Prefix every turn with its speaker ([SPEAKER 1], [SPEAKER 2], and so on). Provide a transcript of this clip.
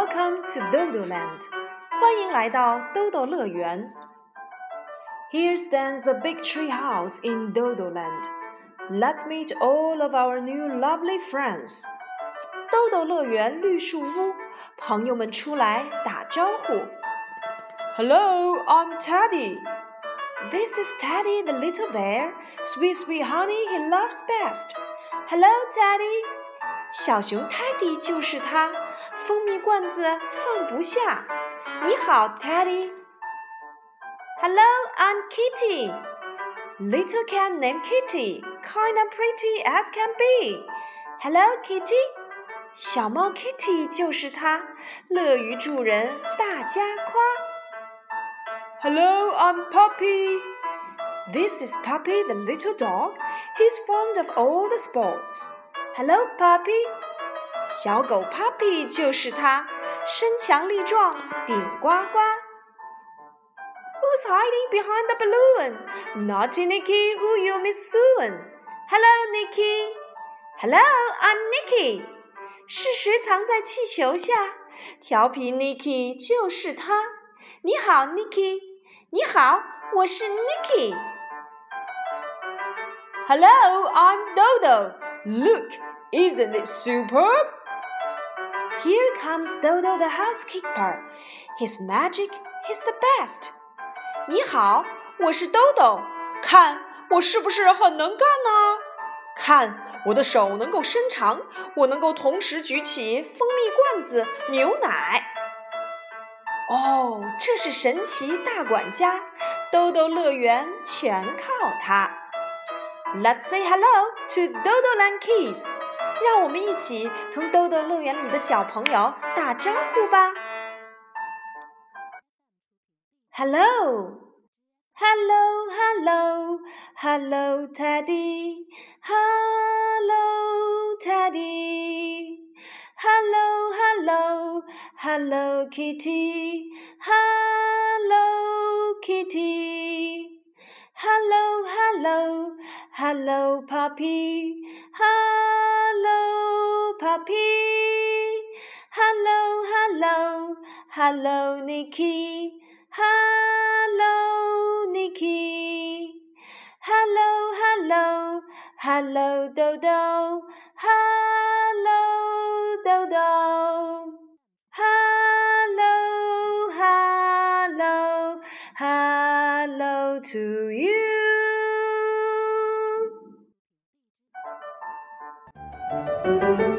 [SPEAKER 1] to Dodo Land，欢迎来到豆豆乐园。Here stands the big tree house in Dodo Land. Let's meet all of our new lovely friends. 豆豆乐园绿树屋，朋友们出来打招呼。Hello, I'm Teddy. This is Teddy the little bear. Sweet, sweet honey he loves best. Hello, Teddy. 小熊泰迪就是他，蜂蜜罐子放不下。你好，Teddy。Hello, I'm Kitty. Little cat named Kitty, kind and pretty as can be. Hello, Kitty. 小猫 Kitty 就是它，乐于助人，大家夸。Hello, I'm Puppy. This is Puppy the little dog. He's fond of all the sports. Hello, Puppy. 小狗 Puppy 就是它，身强力壮，顶呱呱。Who's hiding behind the balloon? Naughty Nicky, who you miss soon? Hello, Nicky. Hello, I'm Nicky. 是谁藏在气球下？调皮 Nicky 就是他。你好，Nicky。你好，我是 Nicky。Hello, I'm Dodo. Look, isn't it superb? Here comes Dodo the housekeeper. His magic is the best. 你好，我是豆豆。看我是不是很能干呢？看我的手能够伸长，我能够同时举起蜂蜜罐子、牛奶。哦，这是神奇大管家，豆豆乐园全靠它。Let's say hello to Dodo Land Kids， 让我们一起同豆豆乐园里的小朋友打招呼吧。Hello，Hello，Hello，Hello Teddy，Hello Teddy，Hello，Hello，Hello Kitty，Hello Kitty，Hello，Hello。Hello, puppy. Hello, puppy. Hello, hello, hello, Nicky. Hello, Nicky. Hello, hello, hello, Dodo. Hello, Dodo. Hello, hello, hello to you. Thank you.